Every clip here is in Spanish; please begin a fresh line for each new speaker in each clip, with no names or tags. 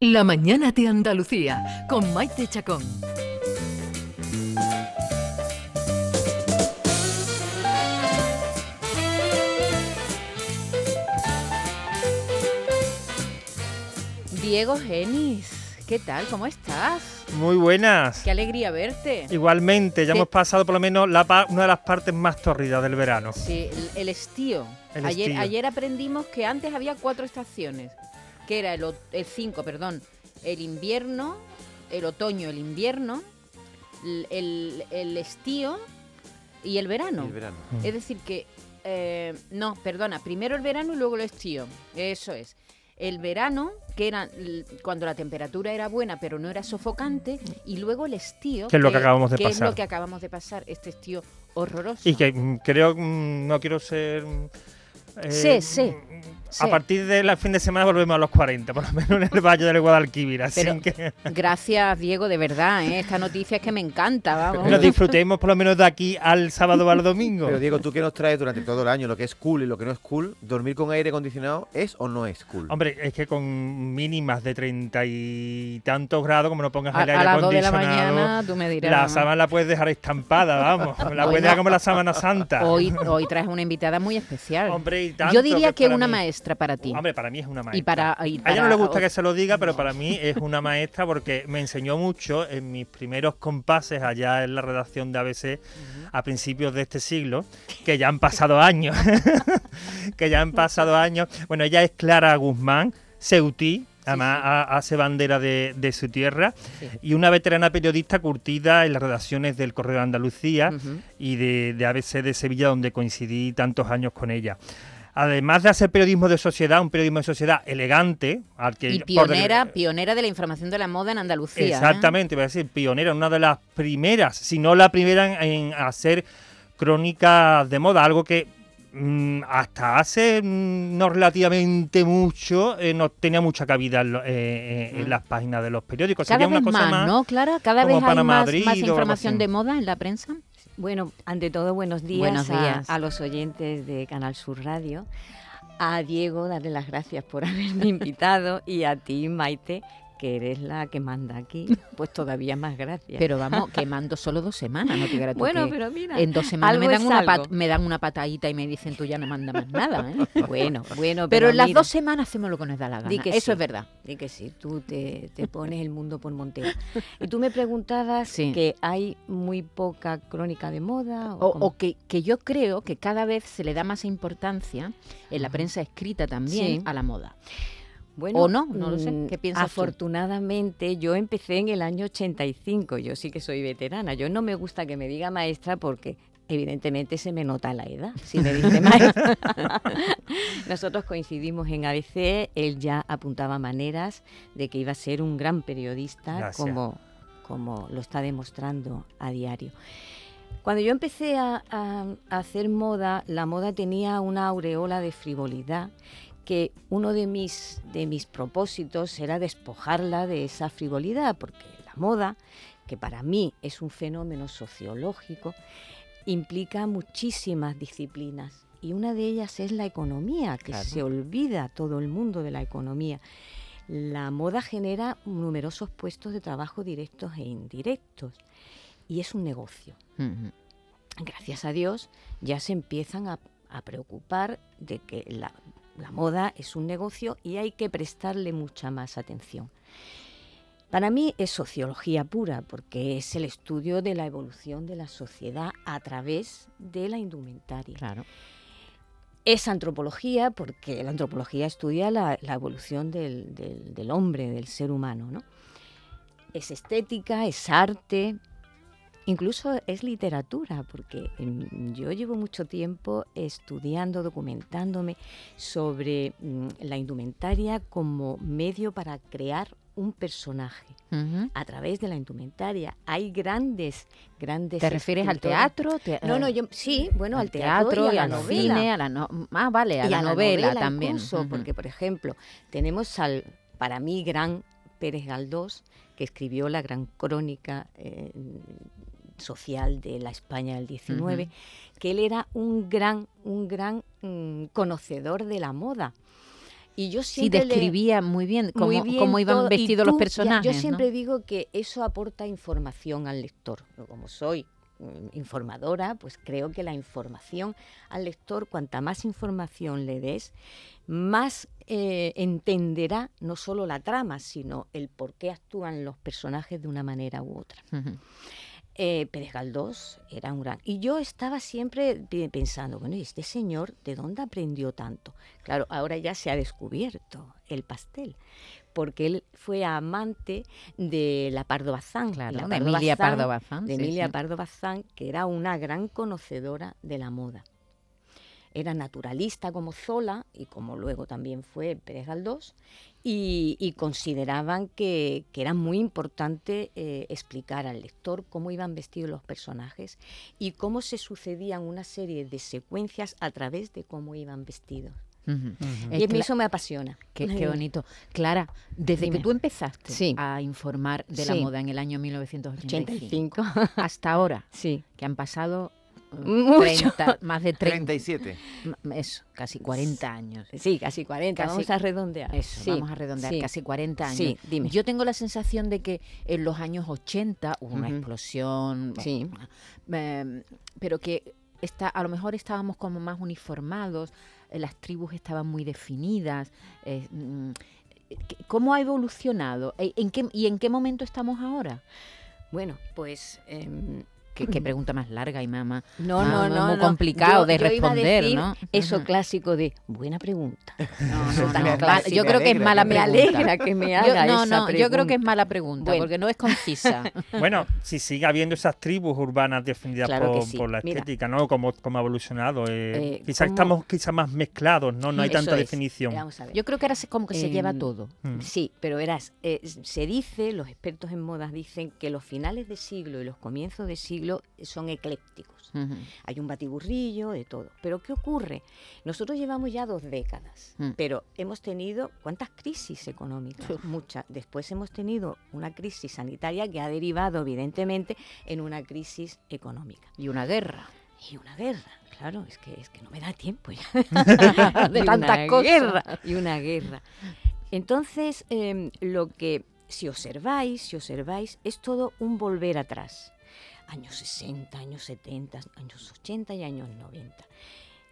La mañana de Andalucía con Maite Chacón.
Diego Genis, ¿qué tal? ¿Cómo estás?
Muy buenas.
Qué alegría verte.
Igualmente, ya
Sí.
hemos pasado por lo menos la pa- una de las partes más tórridas del verano.
Sí, el, el estío.
El
ayer,
estío.
ayer aprendimos que antes había cuatro estaciones, que era el, o- el cinco, perdón, el invierno, el otoño, el invierno, el, el estío y el verano.
El verano.
Es decir que, eh, no, perdona, primero el verano y luego el estío. Eso es. El verano, que era cuando la temperatura era buena pero no era sofocante, y luego el estío,
Que es lo que acabamos de
que es
pasar.
lo que acabamos de pasar, este estío horroroso.
Y que mm, creo, mm, no quiero ser... mm, eh,
Sí, sí, sí.
A partir del fin de semana volvemos a los 40, por lo menos en el Valle del Guadalquivir. Así
Pero-
que
Gracias, Diego, de verdad, ¿eh? esta noticia es que me encanta, vamos.
lo disfrutemos por lo menos de aquí al sábado o al domingo.
Pero Diego, tú que nos traes durante todo el año lo que es cool y lo que no es cool, ¿dormir con aire acondicionado es o no es cool?
Hombre, es que con mínimas de treinta y tantos grados, como no pongas
A,
el
a
aire
las dos de la
acondicionado,
mañana tú me dirás.
la sábana la puedes dejar estampada, vamos. La puedes dejar como la sábana santa.
Hoy, hoy traes una invitada muy especial.
Hombre, tanto
Yo diría que
para
una
mí-
maestra para ti.
Hombre, para mí es una maestra.
y para, y
A ella no le gusta que se lo diga, pero para mí es una maestra porque me enseñó mucho en mis primeros compases allá en la redacción de ABC a principios de este siglo, que ya han pasado años, que ya han pasado años. Bueno, ella es Clara Guzmán, Ceutí, además ha- hace bandera de, de su tierra,
Sí.
y una veterana periodista curtida en las redacciones del Correo de Andalucía y de, de ABC de Sevilla, donde coincidí tantos años con ella. Además de hacer periodismo de sociedad, un periodismo de sociedad elegante, al que
Y pionera, pionera de la información de la moda en Andalucía. ¿eh?
Exactamente, voy a decir, pionera, una de las primeras, si no la primera en, en hacer crónicas de moda, algo que mm, hasta hace mm, no relativamente mucho eh, no tenía mucha cabida en, lo- eh, eh, en
Mm.
las páginas de los periódicos.
Cada
Sería una
vez
cosa
más,
más,
¿no, Clara? Cada vez hay más, más información de moda en la prensa.
Bueno, ante todo, buenos días,
Buenos
a-. A, los oyentes de Canal Sur Radio. A Diego, darle las gracias por haberme invitado y a ti, Maite, que eres la que manda aquí, pues todavía más gracias.
Pero vamos, quemando solo dos semanas, no te tú
bueno,
que
pero mira,
en dos semanas me dan, una pat- me dan una patadita y me dicen tú ya no manda más nada. ¿eh?
bueno, bueno,
Pero en las
mira,
dos semanas hacemos lo que nos da la gana.
Di que
Eso
sí.
es verdad.
Di que sí, tú te, te pones el mundo por montera. Y tú me preguntabas
Sí.
que hay muy poca crónica de moda.
O, que, que yo creo que cada vez se le da más importancia en la prensa escrita también
Sí.
a la moda.
Bueno,
¿O no? No lo sé.
mm,
¿Qué piensas tú?
Afortunadamente, yo empecé en el año 85. Yo sí que soy veterana. Yo no me gusta que me diga maestra porque evidentemente se me nota la edad. Si me dice maestra. Nosotros coincidimos en ABC. Él ya apuntaba maneras de que iba a ser un gran periodista
Gracias.
como, como lo está demostrando a diario. Cuando yo empecé a, a- a hacer moda, la moda tenía una aureola de frivolidad que uno de mis, de mis propósitos era despojarla de esa frivolidad, porque la moda, que para mí es un fenómeno sociológico, implica muchísimas disciplinas. Y una de ellas es la economía, que
Claro.
se olvida todo el mundo de la economía. La moda genera numerosos puestos de trabajo directos e indirectos. Y es un negocio gracias a Dios, ya se empiezan a, a preocupar de que la, la moda es un negocio y hay que prestarle mucha más atención. Para mí es sociología pura, porque es el estudio de la evolución de la sociedad a través de la indumentaria.
Claro.
Es antropología, porque la antropología estudia la, la evolución del, del- del hombre, del ser humano. ¿no? Es estética, es arte, incluso es literatura, porque yo llevo mucho tiempo estudiando, documentándome sobre mm, la indumentaria como medio para crear un personaje a través de la indumentaria. Hay grandes, grandes.
¿Te refieres al teatro? Te-
No, no,
eh,
yo sí, bueno, al,
al
teatro, y a la novela.
cine, a la no- ah, vale, a
y
la, novela, también.
incluso, porque por ejemplo, tenemos al, para mí, gran Pérez Galdós, que escribió la gran crónica eh, social de la España del 19,
Ujú.
que él era un gran, un gran mm, conocedor de la moda. Y yo
Sí,
siempre le-
describía muy bien cómo,
muy bien
cómo iban
todo,
vestidos los
ya,
personajes.
Yo
¿no?
siempre digo que eso aporta información al lector. Como soy mm, informadora, pues creo que la información al lector, cuanta más información le des, más eh, entenderá no solo la trama, sino el por qué actúan los personajes de una manera u otra. Eh, Pérez Galdós era un gran... Y yo estaba siempre pe- pensando, bueno, ¿y este señor de dónde aprendió tanto? Claro, ahora ya se ha descubierto el pastel, porque él fue amante de la Pardo Bazán.
Claro,
la
de
Pardo
Emilia
Bazán-
Pardo Bazán.
De
sí,
Emilia
sí.
Pardo Bazán, que era una gran conocedora de la moda. Era naturalista como Zola y como luego también fue Pérez Galdós, y, y consideraban que, que era muy importante eh, explicar al lector cómo iban vestidos los personajes y cómo se sucedían una serie de secuencias a través de cómo iban vestidos.
Eh,
y a mí
Cla-
eso me apasiona.
Qué, qué bonito. Clara, desde
Dime.
que tú empezaste
Sí.
a informar de la
Sí.
moda en el año 1985
85.
hasta ahora,
sí.
que han pasado
Mucho.
30, más de 30,
37.
m- eso, casi 40 años.
Sí, casi 40.
Casi-
Vamos a redondear.
Eso,
Sí,
vamos a redondear,
sí.
casi 40 años.
Sí, dime.
Yo tengo la sensación de que en los años 80 hubo una
Ujú.
explosión,
Sí.
eh, pero que está, a lo mejor estábamos como más uniformados, eh, las tribus estaban muy definidas. eh, mm, ¿Cómo ha evolucionado? ¿E- ¿En qué, ¿Y en qué momento estamos ahora?
Bueno, pues...
Qué, qué pregunta más larga y más, más-
No,
más-
no,
más
no.
muy
no.
complicado
Yo-
de
yo iba a
responder,
decir
¿no?
Eso clásico de buena pregunta.
No,
Eso
no,
tan
no,
clásico.
mal- yo creo que es mala
me
Me
pregunta.
alegra que me
Yo-
haga
no,
esa
no, yo creo que es mala pregunta,
Bueno.
porque no es concisa.
Bueno, si sigue habiendo esas tribus urbanas definidas
Claro
por,
sí.
por la
Mira.
estética, ¿no? Como, como ha evolucionado. eh,
Eh,
quizás
¿cómo-
estamos quizás más mezclados, ¿no? No hay
Eso
tanta
es.
definición.
Vamos a ver.
Yo creo que ahora como que se lleva
Em,
todo.
Mm.
Sí, pero verás, eh, se dice, los expertos en modas dicen que los finales de siglo y los comienzos de siglo son eclécticos.
Ujú.
Hay un batiburrillo de todo. Pero ¿qué ocurre? Nosotros llevamos ya dos décadas,
Mm.
pero hemos tenido ¿cuántas crisis económicas? Muchas. Después hemos tenido una crisis sanitaria que ha derivado evidentemente en una crisis económica.
Y una guerra.
Y una guerra, claro, es que es que no me da tiempo ya.
De tantas cosas.
guerra, y una guerra. Entonces, em, lo que si observáis, si observáis, es todo un volver atrás. Años 60, años 70, años 80 y años 90.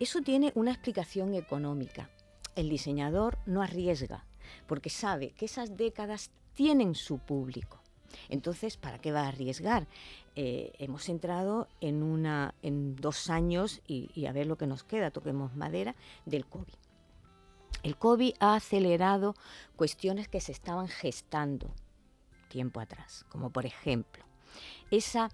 Eso tiene una explicación económica. El diseñador no arriesga, porque sabe que esas décadas tienen su público. Entonces, ¿para qué va a arriesgar? Eh, hemos entrado en, una, en dos años, y, y a ver lo que nos queda, toquemos madera, del COVID. El COVID ha acelerado cuestiones que se estaban gestando tiempo atrás, como por ejemplo, esa,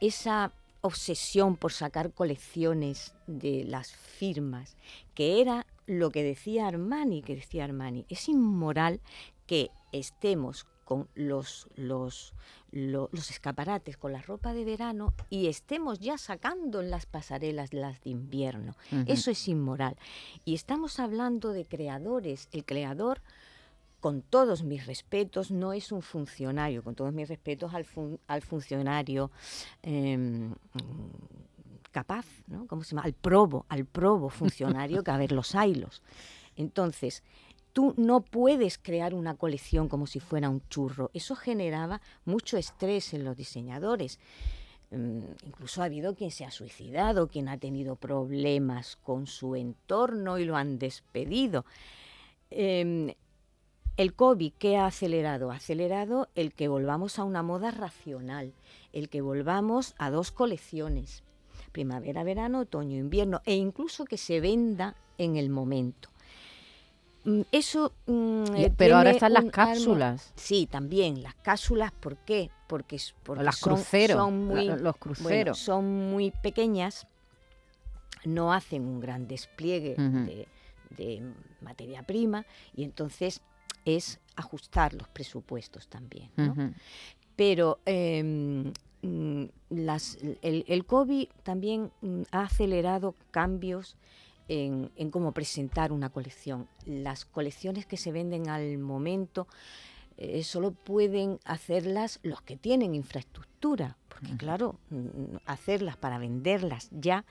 esa obsesión por sacar colecciones de las firmas, que era lo que decía Armani, que decía Armani, es inmoral que estemos con los, los, lo- los escaparates, con la ropa de verano y estemos ya sacando en las pasarelas las de invierno. Eso es inmoral. Y estamos hablando de creadores. El creador, con todos mis respetos, no es un funcionario, con todos mis respetos al, fun- al funcionario em, capaz, ¿no? ¿Cómo se llama? Al probo, al probo funcionario, que a ver, los haylos. Entonces, tú no puedes crear una colección como si fuera un churro. Eso generaba mucho estrés en los diseñadores. Mm, incluso ha habido quien se ha suicidado, quien ha tenido problemas con su entorno y lo han despedido. Em, el COVID, ¿qué ha acelerado? Ha acelerado el que volvamos a una moda racional, el que volvamos a dos colecciones, primavera, verano, otoño, invierno, e incluso que se venda en el momento. Mm, Eso. mm, eh,
pero ahora están las cápsulas.
Sí, también las cápsulas. ¿Por qué? Porque,
las
son,
cruceros.
son muy,
la- los
bueno,
cruceros.
son muy pequeñas, no hacen un gran despliegue de materia prima y entonces es ajustar los presupuestos también. Pero em, mm, las, el, el COVID también mm, ha acelerado cambios en, en cómo presentar una colección. Las colecciones que se venden al momento eh, solo pueden hacerlas los que tienen infraestructura, porque claro, mm, hacerlas para venderlas ya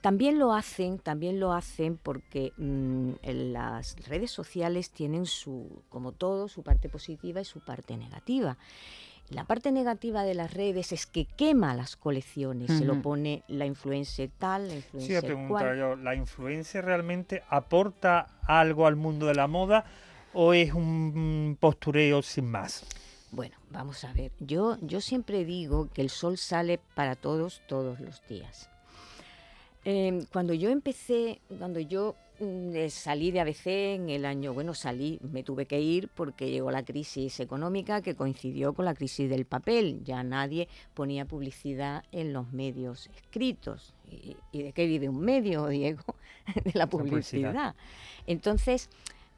También lo hacen, también lo hacen porque mm, en las redes sociales tienen su, como todo, su parte positiva y su parte negativa. La parte negativa de las redes es que quema las colecciones, se lo pone la influencer tal, la
Sí,
influencer
te pregunto
cual.
yo, ¿la influencia realmente aporta algo al mundo de la moda o es un postureo sin más?
Bueno, vamos a ver. Yo, yo siempre digo que el sol sale para todos todos los días. Eh, cuando yo empecé, cuando yo mm, eh, salí de ABC en el año, bueno, salí, me tuve que ir porque llegó la crisis económica que coincidió con la crisis del papel. Ya nadie ponía publicidad en los medios escritos. ¿Y, y de qué vive un medio, Diego? de la
publicidad.
publicidad. Entonces,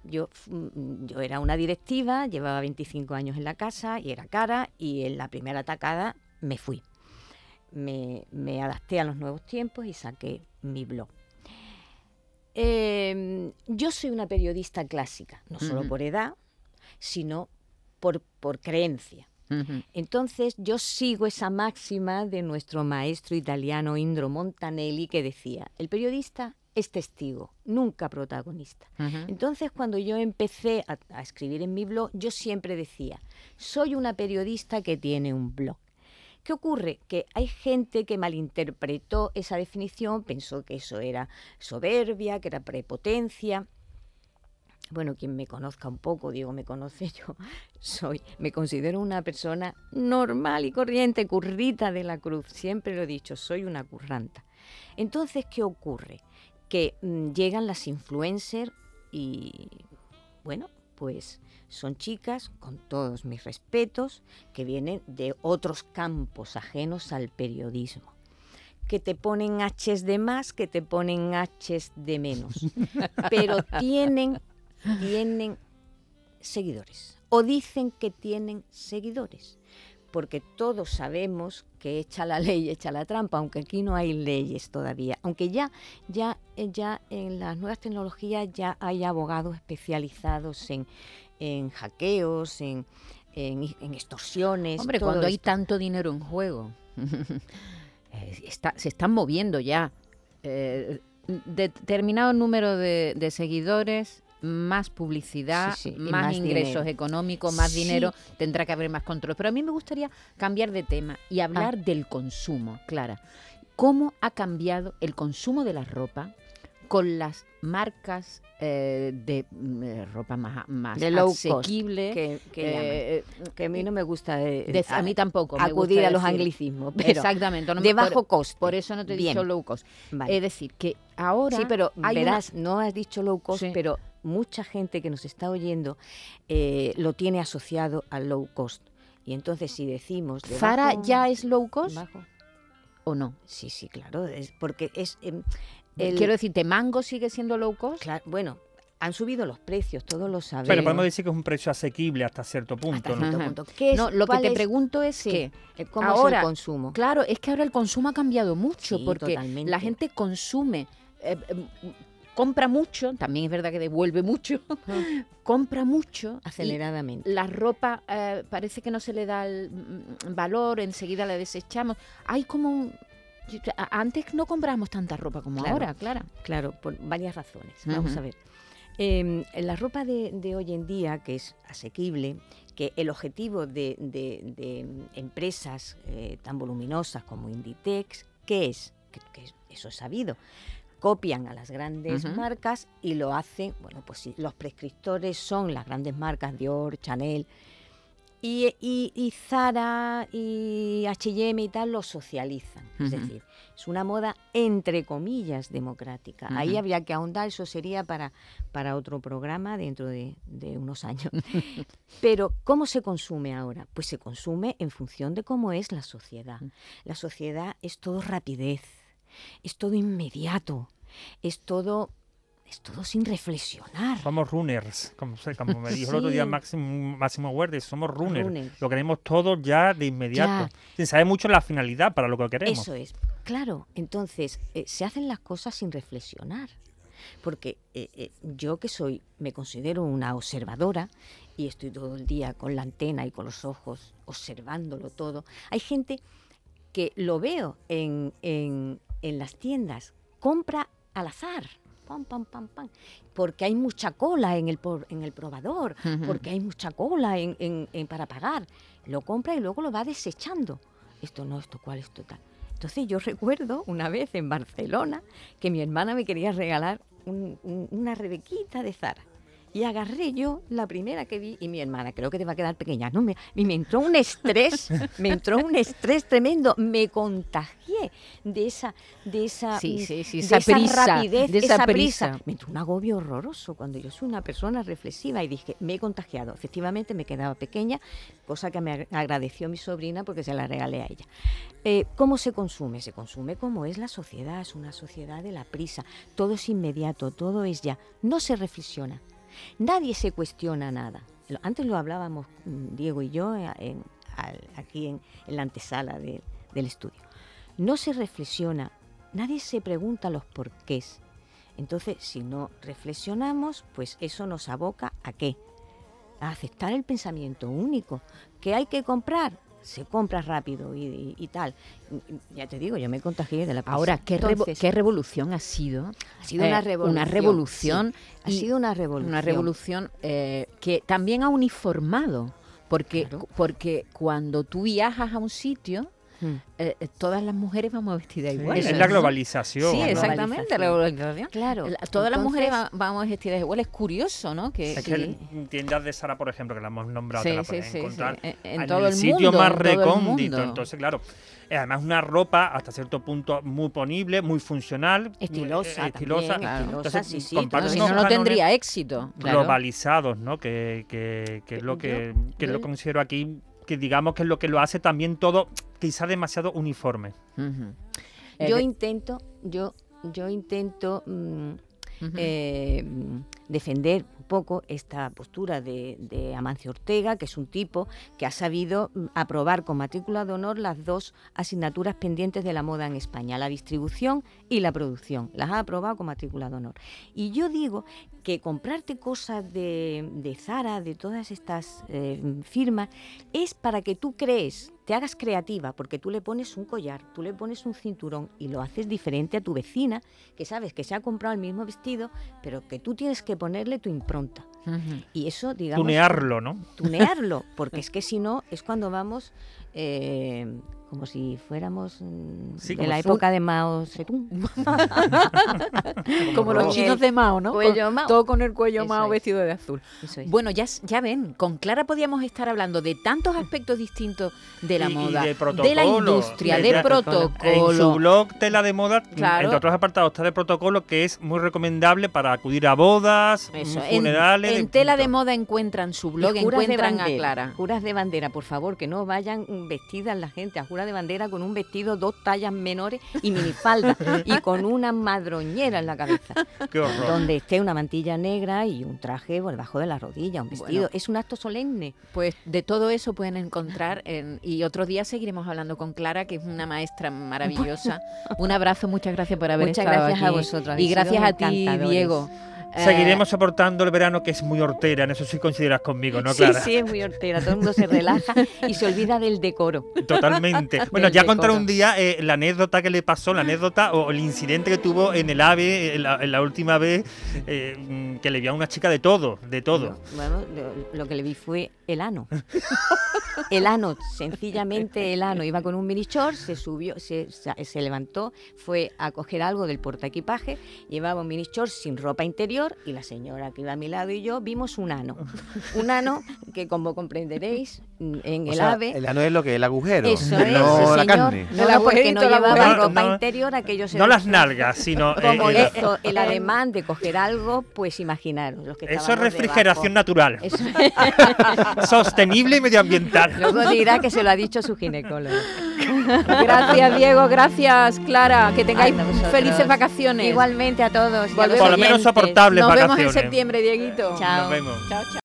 yo, mm, yo era una directiva, llevaba 25 años en la casa y era cara y en la primera atacada me fui. Me, me adapté a los nuevos tiempos y saqué mi blog. Eh, yo soy una periodista clásica, no solo por edad, sino por, por creencia. Entonces yo sigo esa máxima de nuestro maestro italiano Indro Montanelli que decía, el periodista es testigo, nunca protagonista. Entonces, cuando yo empecé a, a escribir en mi blog, yo siempre decía, soy una periodista que tiene un blog. ¿Qué ocurre? Que hay gente que malinterpretó esa definición, pensó que eso era soberbia, que era prepotencia. Bueno, quien me conozca un poco, digo, me conoce yo, soy, me considero una persona normal y corriente, currita de la cruz, siempre lo he dicho, soy una curranta. Entonces, ¿qué ocurre? Que mm, llegan las influencers y, bueno, pues son chicas, con todos mis respetos, que vienen de otros campos ajenos al periodismo. Que te ponen Hs de más, que te ponen Hs de menos. Pero tienen, tienen seguidores. O dicen que tienen seguidores. Porque todos sabemos que echa la ley, echa la trampa, aunque aquí no hay leyes todavía. Aunque ya, ya, eh, ya en las nuevas tecnologías ya hay abogados especializados en, en hackeos, en, en, en extorsiones.
Hombre, cuando hay tanto dinero en juego, eh, está- se están moviendo ya. eh, determinado número de, de seguidores, más publicidad,
Sí, sí, y
más,
más
ingresos
dinero.
económicos, más
Sí.
dinero, tendrá que haber más control. Pero a mí me gustaría cambiar de tema y hablar del consumo, Clara. ¿Cómo ha cambiado el consumo de la ropa con las marcas eh, de mm, eh, ropa más, más
De low cost,
asequible?
que, que llaman.
eh,
que a mí no me gusta
de- a mí tampoco. me
acudir
gusta
a los anglicismos, pero
Exactamente. no
de bajo
por,
coste.
por eso no te he
Bien.
dicho low cost.
Vale.
Es decir, que ahora.
sí, pero
hay una-
verás, no has dicho low cost,
Sí.
pero mucha gente que nos está oyendo eh, lo tiene asociado al low cost. Y entonces si decimos... de
¿Zara
bajo-
ya es low cost
bajo-
o no?
Sí, sí, claro, es porque es... em, el-
Quiero decirte, ¿Mango sigue siendo low cost?
Bueno, han subido los precios, todos lo sabemos.
Pero podemos decir que es un precio asequible hasta cierto
hasta
punto, ¿no?
cierto punto. ¿Qué es-
No, lo que te
es-
pregunto es
sí,
que,
eh, ¿Cómo
ahora-
es el consumo?
claro, es que ahora el consumo ha cambiado mucho
Sí,
porque
totalmente.
la gente consume, eh, eh, compra mucho, también es verdad que devuelve mucho, compra mucho,
Aceleradamente.
la ropa eh, parece que no se le da el mm, valor, enseguida la desechamos. Hay como un... Antes no comprábamos tanta ropa como
Claro.
ahora, Clara.
Claro, por varias razones. Vamos a ver. Eh, la ropa de, de hoy en día, que es asequible, que el objetivo de, de- de empresas eh, tan voluminosas como Inditex, ¿qué es? Que, que es- eso es sabido. Copian a las grandes marcas y lo hacen, bueno, pues sí, los prescriptores son las grandes marcas, Dior, Chanel, y, y, y Zara y H&M y tal lo socializan. Es decir, es una moda entre comillas democrática. Ahí habría que ahondar, eso sería para, para otro programa dentro de, de unos años. Pero, ¿cómo se consume ahora? Pues se consume en función de cómo es la sociedad. La sociedad es todo rapidez, es todo inmediato, es todo, es todo sin reflexionar.
Somos runners, como, como me dijo el otro día. Máximo, Máximo somos runners.
Runners.
Lo queremos todo ya de inmediato,
Ya.
sin saber mucho la finalidad para lo que queremos.
Eso es. Claro, entonces eh, se hacen las cosas sin reflexionar. Porque eh, eh, yo que soy, me considero una observadora y estoy todo el día con la antena y con los ojos observándolo todo. Hay gente que lo veo en, en- en las tiendas compra al azar. Pam, pam, pam, pam. Porque hay mucha cola en el, por- en el probador, porque hay mucha cola en, en- en- para pagar. Lo compra y luego lo va desechando. Esto no, esto cuál, esto tal. Entonces yo recuerdo una vez en Barcelona que mi hermana me quería regalar un- un- una rebequita de Zara. Y agarré yo la primera que vi y mi hermana, creo que te va a quedar pequeña, ¿no? Me, y me entró un estrés, me entró un estrés tremendo, me contagié de esa, de esa,
Sí,
mm,
sí,
de
esa prisa,
rapidez,
de esa
prisa.
prisa.
Me entró un agobio horroroso cuando yo soy una persona reflexiva y dije, me he contagiado. Efectivamente me quedaba pequeña, cosa que me ag- agradeció mi sobrina porque se la regalé a ella. Eh, ¿Cómo se consume? Se consume como es la sociedad, es una sociedad de la prisa. Todo es inmediato, todo es ya. No se reflexiona. Nadie se cuestiona nada. Antes lo hablábamos mm, Diego y yo eh, aquí en, la antesala de- del estudio. No se reflexiona, nadie se pregunta los porqués. Entonces, si no reflexionamos, pues eso nos aboca a qué? A aceptar el pensamiento único. ¿Que hay que comprar? Se compra rápido y, y- y tal. Ya te digo, yo me contagié de la prisa.
Ahora, ¿qué, revo- qué revolución ha sido?
ha sido una
eh,
revolución.
Una revolución.
sí, ha sido una revolución.
Una revolución eh, que también ha uniformado. Porque,
Claro.
porque cuando tú viajas a un sitio,
Mm.
eh, eh, todas las mujeres vamos vestidas
Sí,
igual.
es la globalización.
Sí, exactamente, la globalización.
Claro.
La- Todas las mujeres va- vamos vestidas igual. Es curioso, ¿no? Que,
Es que en tiendas de Sara, por ejemplo, que la hemos nombrado,
Sí,
te la
sí,
puedes
sí, sí.
encontrar
En- en
en
todo
el
el
sitio
mundo,
más recóndito.
mundo.
Entonces, claro, es además una ropa hasta cierto punto muy ponible, muy funcional,
Estilosa,
eh, estilosa.
también,
Entonces,
sí, sí,
no, si no, no tendría éxito. claro.
globalizados, ¿no? Que, que, que es lo que, que
yo-
lo considero aquí, que digamos que es lo que lo hace también todo quizá demasiado uniforme.
Eh,
Yo intento, yo, yo intento mm, eh, mm, defender poco esta postura de, de Amancio Ortega, que es un tipo que ha sabido mm, aprobar con matrícula de honor las dos asignaturas pendientes de la moda en España, la distribución y la producción. Las ha aprobado con matrícula de honor. Y yo digo que comprarte cosas de, de Zara, de todas estas eh, firmas, es para que tú crees, te hagas creativa, porque tú le pones un collar, tú le pones un cinturón y lo haces diferente a tu vecina, que sabes que se ha comprado el mismo vestido, pero que tú tienes que ponerle tu impronta. Y eso, digamos...
Tunearlo, ¿no?
Tunearlo, porque es que si no, es cuando vamos... eh, como si fuéramos mm,
Sí,
de la época de Mao Zedong.
Como los chinos de Mao, ¿no?
cuello
Con-
Mao.
Todo con el cuello
Eso
Mao
es.
vestido de azul.
Es.
Bueno, ya, ya ven, con Clara podíamos estar hablando de tantos aspectos distintos de la
Y- y
moda,
de
la industria,
de-
de,
de
protocolo.
En su blog Tela de Moda,
Claro.
entre otros apartados, está de protocolo que es muy recomendable para acudir a bodas,
Eso,
mm,
en,
funerales.
en
de-
tela de moda encuentran su blog, encuentran a
bandera,
Clara.
Juras de bandera, por favor, que no vayan mm, vestidas la gente a juras de bandera con un vestido dos tallas menores y minifalda y con una madroñera en la cabeza,
Qué horror.
donde esté una mantilla negra y un traje por debajo de la rodilla, un vestido.
Bueno.
es un acto solemne.
Pues de todo eso pueden encontrar en- y otro día seguiremos hablando con Clara, que es una maestra maravillosa. Un abrazo, muchas gracias por haber
Muchas
estado
gracias a vosotros,
Y gracias a ti. Diego. Eh,
Seguiremos soportando el verano que es muy hortera, en eso sí coincidirás conmigo, ¿no,
sí,
Clara?
sí, es muy hortera. Todo el mundo se relaja y se olvida del decoro.
Totalmente. Bueno,
Del
ya contaré un día eh, la anécdota que le pasó, la anécdota o el incidente que tuvo en el AVE en la, en la última vez eh, mm, que le vio a una chica de todo, de todo.
Bueno, lo, lo que le vi fue el ano. El ano, sencillamente el ano. Iba con un mini short, se subió, se, se levantó, fue a coger algo del portaequipaje, llevaba un mini short sin ropa interior y la señora que iba a mi lado y yo vimos un ano. Un ano que, como comprenderéis, en
O
el
sea,
ave...
el ano es lo que es el agujero,
Eso es,
no la
señor.
carne.
No,
El
porque no llevaba ropa
No,
interior, aquello se
No las nalgas, sino eh,
Como
eh,
el ademán de coger algo, pues imaginaros. Los que
eso es refrigeración
debajo.
natural,
Eso
sostenible y medioambiental.
Luego dirá que se lo ha dicho su ginecólogo.
Gracias, Diego. Gracias, Clara. Que tengáis felices vacaciones.
Igualmente a todos.
Volvemos.
Por lo menos soportables
Nos vemos en
vacaciones.
septiembre, Dieguito.
Chao.
Nos vemos.
Chao, chao.